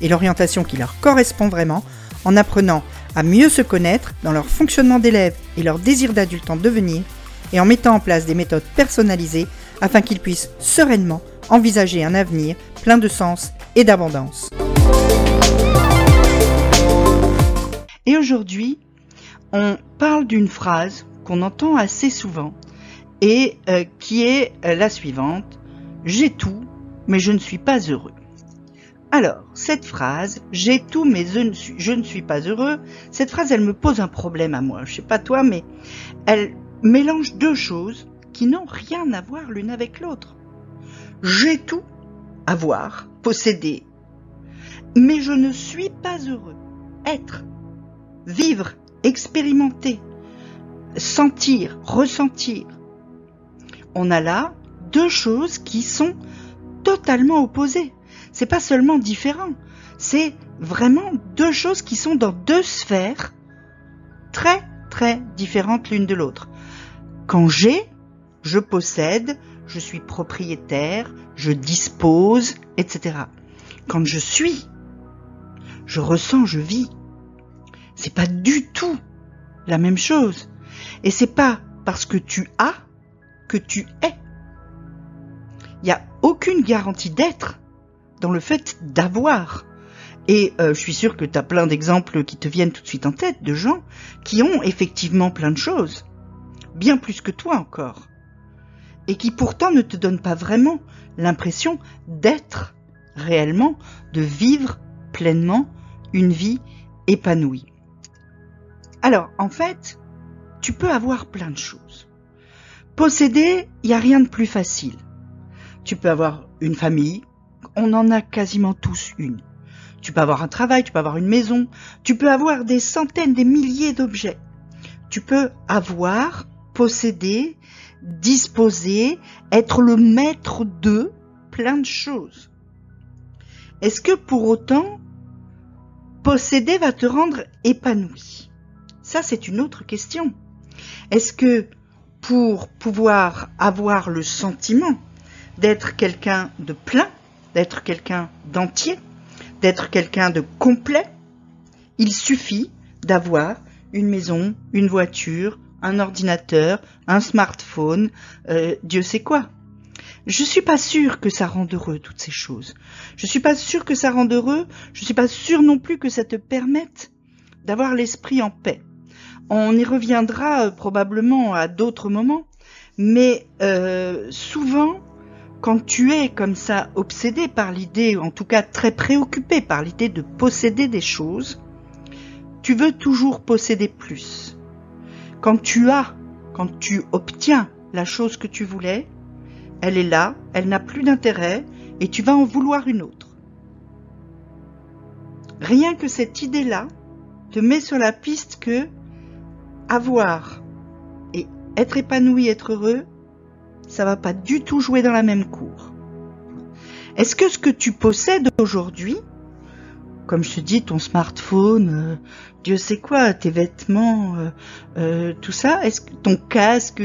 et l'orientation qui leur correspond vraiment en apprenant à mieux se connaître dans leur fonctionnement d'élève et leur désir d'adulte en devenir et en mettant en place des méthodes personnalisées afin qu'ils puissent sereinement envisager un avenir plein de sens et d'abondance. Et aujourd'hui, on parle d'une phrase qu'on entend assez souvent et euh, qui est euh, la suivante. J'ai tout, mais je ne suis pas heureux. Alors, cette phrase, j'ai tout, mais je ne, suis, ne pas heureux, cette phrase, elle me pose un problème à moi. Je sais pas toi, mais elle mélange deux choses qui n'ont rien à voir l'une avec l'autre. J'ai tout, avoir, posséder, mais je ne suis pas heureux. Être, vivre, expérimenter, sentir, ressentir. On a là deux choses qui sont totalement opposées. C'est pas seulement différent, c'est vraiment deux choses qui sont dans deux sphères très très différentes l'une de l'autre. Quand j'ai, je possède, je suis propriétaire, je dispose, etc. Quand je suis, je ressens, je vis. C'est pas du tout la même chose. Et c'est pas parce que tu as que tu es. Il n'y a aucune garantie d'être le fait d'avoir. Et euh, je suis sûre que tu as plein d'exemples qui te viennent tout de suite en tête de gens qui ont effectivement plein de choses bien plus que toi encore, et qui pourtant ne te donne pas vraiment l'impression d'être réellement, de vivre pleinement une vie épanouie. Alors, en fait, tu peux avoir plein de choses. Posséder, il n'y a rien de plus facile. Tu peux avoir une famille, on en a quasiment tous une. Tu peux avoir un travail, tu peux avoir une maison, tu peux avoir des centaines, des milliers d'objets. Tu peux avoir posséder, disposer, être le maître de plein de choses. Est-ce que pour autant, posséder va te rendre épanoui? Ça, c'est une autre question. Est-ce que pour pouvoir avoir le sentiment d'être quelqu'un de plein, d'être quelqu'un d'entier, d'être quelqu'un de complet, il suffit d'avoir une maison, une voiture, un ordinateur, un smartphone, euh, Dieu sait quoi. Je suis pas sûre que ça rende heureux toutes ces choses. Je suis pas sûre que ça rende heureux. Je suis pas sûre non plus que ça te permette d'avoir l'esprit en paix. On y reviendra euh, probablement à d'autres moments, mais euh, souvent, quand tu es comme ça obsédé par l'idée, en tout cas très préoccupé par l'idée de posséder des choses, tu veux toujours posséder plus. Quand tu as, quand tu obtiens la chose que tu voulais, elle est là, elle n'a plus d'intérêt et tu vas en vouloir une autre. Rien que cette idée-là te met sur la piste que avoir et être épanoui, être heureux, ça va pas du tout jouer dans la même cour. Est-ce que ce que tu possèdes aujourd'hui, comme je te dis, ton smartphone, euh, Dieu sait quoi, tes vêtements, euh, euh, tout ça, ton casque,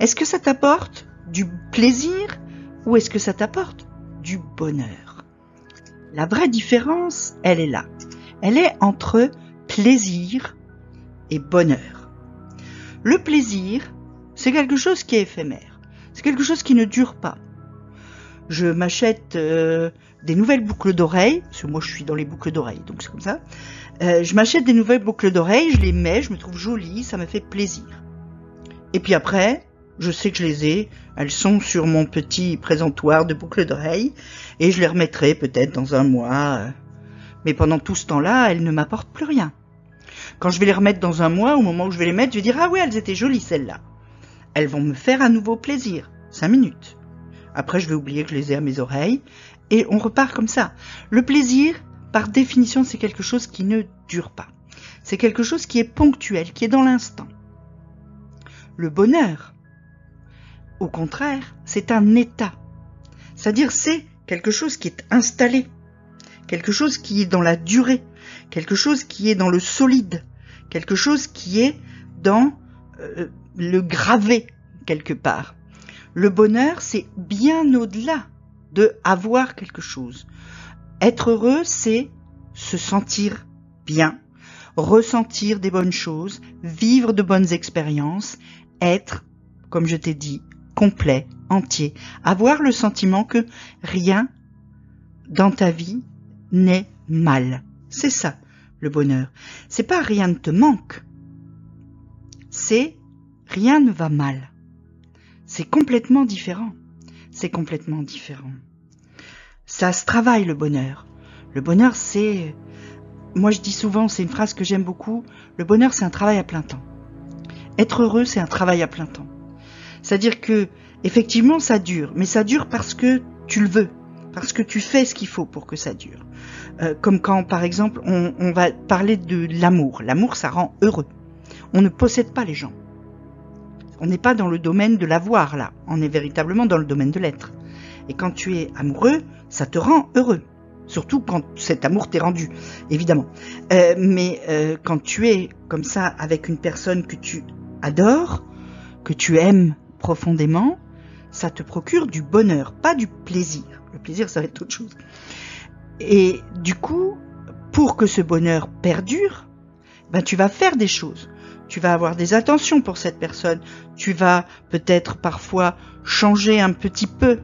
est-ce que ça t'apporte du plaisir ou est-ce que ça t'apporte du bonheur? La vraie différence, elle est là. Elle est entre plaisir et bonheur. Le plaisir, c'est quelque chose qui est éphémère. C'est quelque chose qui ne dure pas. Je m'achète des nouvelles boucles d'oreilles, parce que moi je suis dans les boucles d'oreilles, donc c'est comme ça. Euh, je m'achète des nouvelles boucles d'oreilles, je les mets, je me trouve jolies, ça me fait plaisir. Et puis après, je sais que je les ai, elles sont sur mon petit présentoir de boucles d'oreilles, et je les remettrai peut-être dans un mois. Euh. Mais pendant tout ce temps-là, elles ne m'apportent plus rien. Quand je vais les remettre dans un mois, au moment où je vais les mettre, je vais dire ah oui, elles étaient jolies celles-là. Elles vont me faire un nouveau plaisir. Cinq minutes. Après, je vais oublier que je les ai à mes oreilles, et on repart comme ça. Le plaisir, par définition, c'est quelque chose qui ne dure pas. C'est quelque chose qui est ponctuel, qui est dans l'instant. Le bonheur, au contraire, c'est un état. C'est-à-dire c'est quelque chose qui est installé, quelque chose qui est dans la durée, quelque chose qui est dans le solide, quelque chose qui est dans euh, le gravé quelque part. Le bonheur, c'est bien au-delà de avoir quelque chose. Être heureux, c'est se sentir bien, ressentir des bonnes choses, vivre de bonnes expériences, être, comme je t'ai dit, complet, entier, avoir le sentiment que rien dans ta vie n'est mal. C'est ça, le bonheur. C'est pas rien ne te manque. C'est rien ne va mal. C'est complètement différent. C'est complètement différent. Ça se travaille le bonheur. Le bonheur, c'est... Moi je dis souvent, c'est une phrase que j'aime beaucoup, le bonheur c'est un travail à plein temps. Être heureux, c'est un travail à plein temps. C'est-à-dire que, effectivement, ça dure, mais ça dure parce que tu le veux, parce que tu fais ce qu'il faut pour que ça dure. Euh, comme quand, par exemple, on, on va parler de l'amour. L'amour, ça rend heureux. On ne possède pas les gens. On n'est pas dans le domaine de l'avoir, là. On est véritablement dans le domaine de l'être. Et quand tu es amoureux, ça te rend heureux. Surtout quand cet amour t'est rendu, évidemment. Euh, mais euh, quand tu es comme ça avec une personne que tu adores, que tu aimes profondément, ça te procure du bonheur, pas du plaisir. Le plaisir, ça va être autre chose. Et du coup, pour que ce bonheur perdure, ben, tu vas faire des choses. Tu vas avoir des attentions pour cette personne. Tu vas peut-être parfois changer un petit peu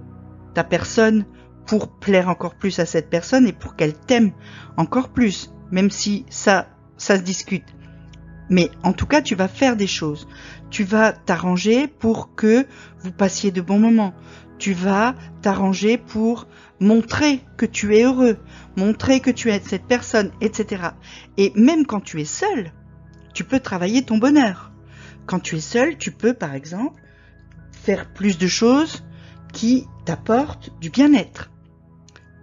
ta personne pour plaire encore plus à cette personne et pour qu'elle t'aime encore plus, même si ça, ça se discute. Mais en tout cas, tu vas faire des choses. Tu vas t'arranger pour que vous passiez de bons moments. Tu vas t'arranger pour montrer que tu es heureux, montrer que tu es cette personne, etc. Et même quand tu es seul, tu peux travailler ton bonheur. Quand tu es seul, tu peux, par exemple, faire plus de choses qui t'apportent du bien-être.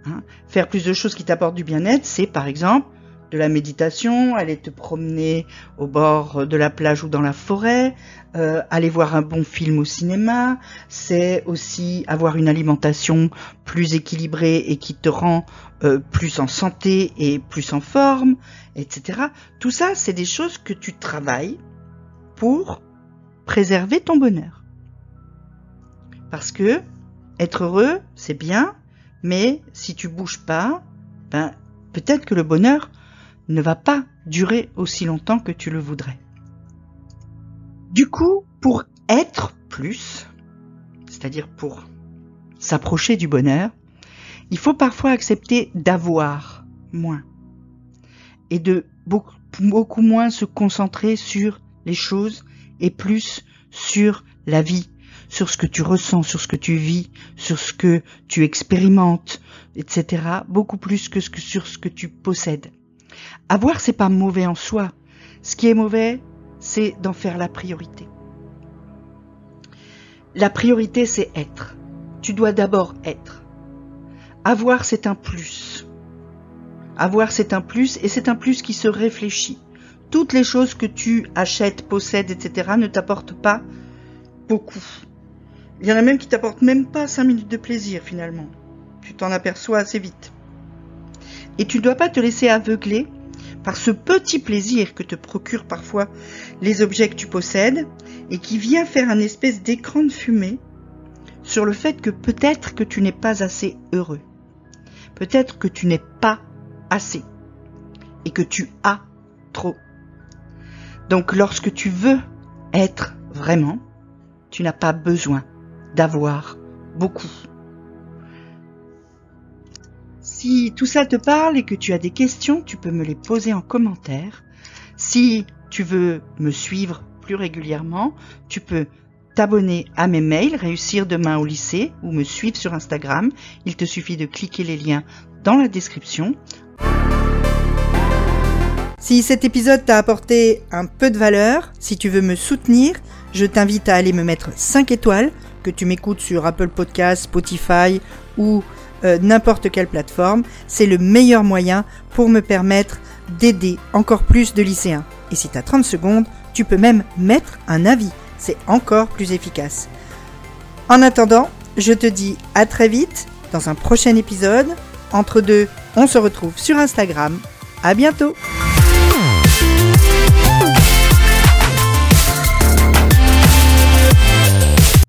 Hein? Faire plus de choses qui t'apportent du bien-être, c'est par exemple de la méditation, aller te promener au bord de la plage ou dans la forêt, euh, aller voir un bon film au cinéma, c'est aussi avoir une alimentation plus équilibrée et qui te rend euh, plus en santé et plus en forme, etc. Tout ça, c'est des choses que tu travailles pour préserver ton bonheur. Parce que être heureux, c'est bien, mais si tu bouges pas, ben, peut-être que le bonheur ne va pas durer aussi longtemps que tu le voudrais. Du coup, pour être plus, c'est-à-dire pour s'approcher du bonheur, il faut parfois accepter d'avoir moins et de beaucoup, moins se concentrer sur les choses et plus sur la vie, sur ce que tu ressens, sur ce que tu vis, sur ce que tu expérimentes, etc. Beaucoup plus que, sur ce que tu possèdes. Avoir, c'est pas mauvais en soi. Ce qui est mauvais, c'est d'en faire la priorité. La priorité, c'est être. Tu dois d'abord être. Avoir, c'est un plus. Avoir, c'est un plus, et c'est un plus qui se réfléchit. Toutes les choses que tu achètes, possèdes, etc., ne t'apportent pas beaucoup. Il y en a même qui t'apportent même pas 5 minutes de plaisir finalement. Tu t'en aperçois assez vite. Et tu ne dois pas te laisser aveugler par ce petit plaisir que te procurent parfois les objets que tu possèdes et qui vient faire un espèce d'écran de fumée sur le fait que peut-être que tu n'es pas assez heureux. Peut-être que tu n'es pas assez et que tu as trop. Donc lorsque tu veux être vraiment, tu n'as pas besoin d'avoir beaucoup. Si tout ça te parle et que tu as des questions, tu peux me les poser en commentaire. Si tu veux me suivre plus régulièrement, tu peux t'abonner à mes mails, réussir demain au lycée ou me suivre sur Instagram. Il te suffit de cliquer les liens dans la description. Si cet épisode t'a apporté un peu de valeur, si tu veux me soutenir, je t'invite à aller me mettre 5 étoiles que tu m'écoutes sur Apple Podcasts, Spotify ou euh, n'importe quelle plateforme. C'est le meilleur moyen pour me permettre d'aider encore plus de lycéens. Et si tu as 30 secondes, tu peux même mettre un avis. C'est encore plus efficace. En attendant, je te dis à très vite dans un prochain épisode. Entre deux, on se retrouve sur Instagram. À bientôt!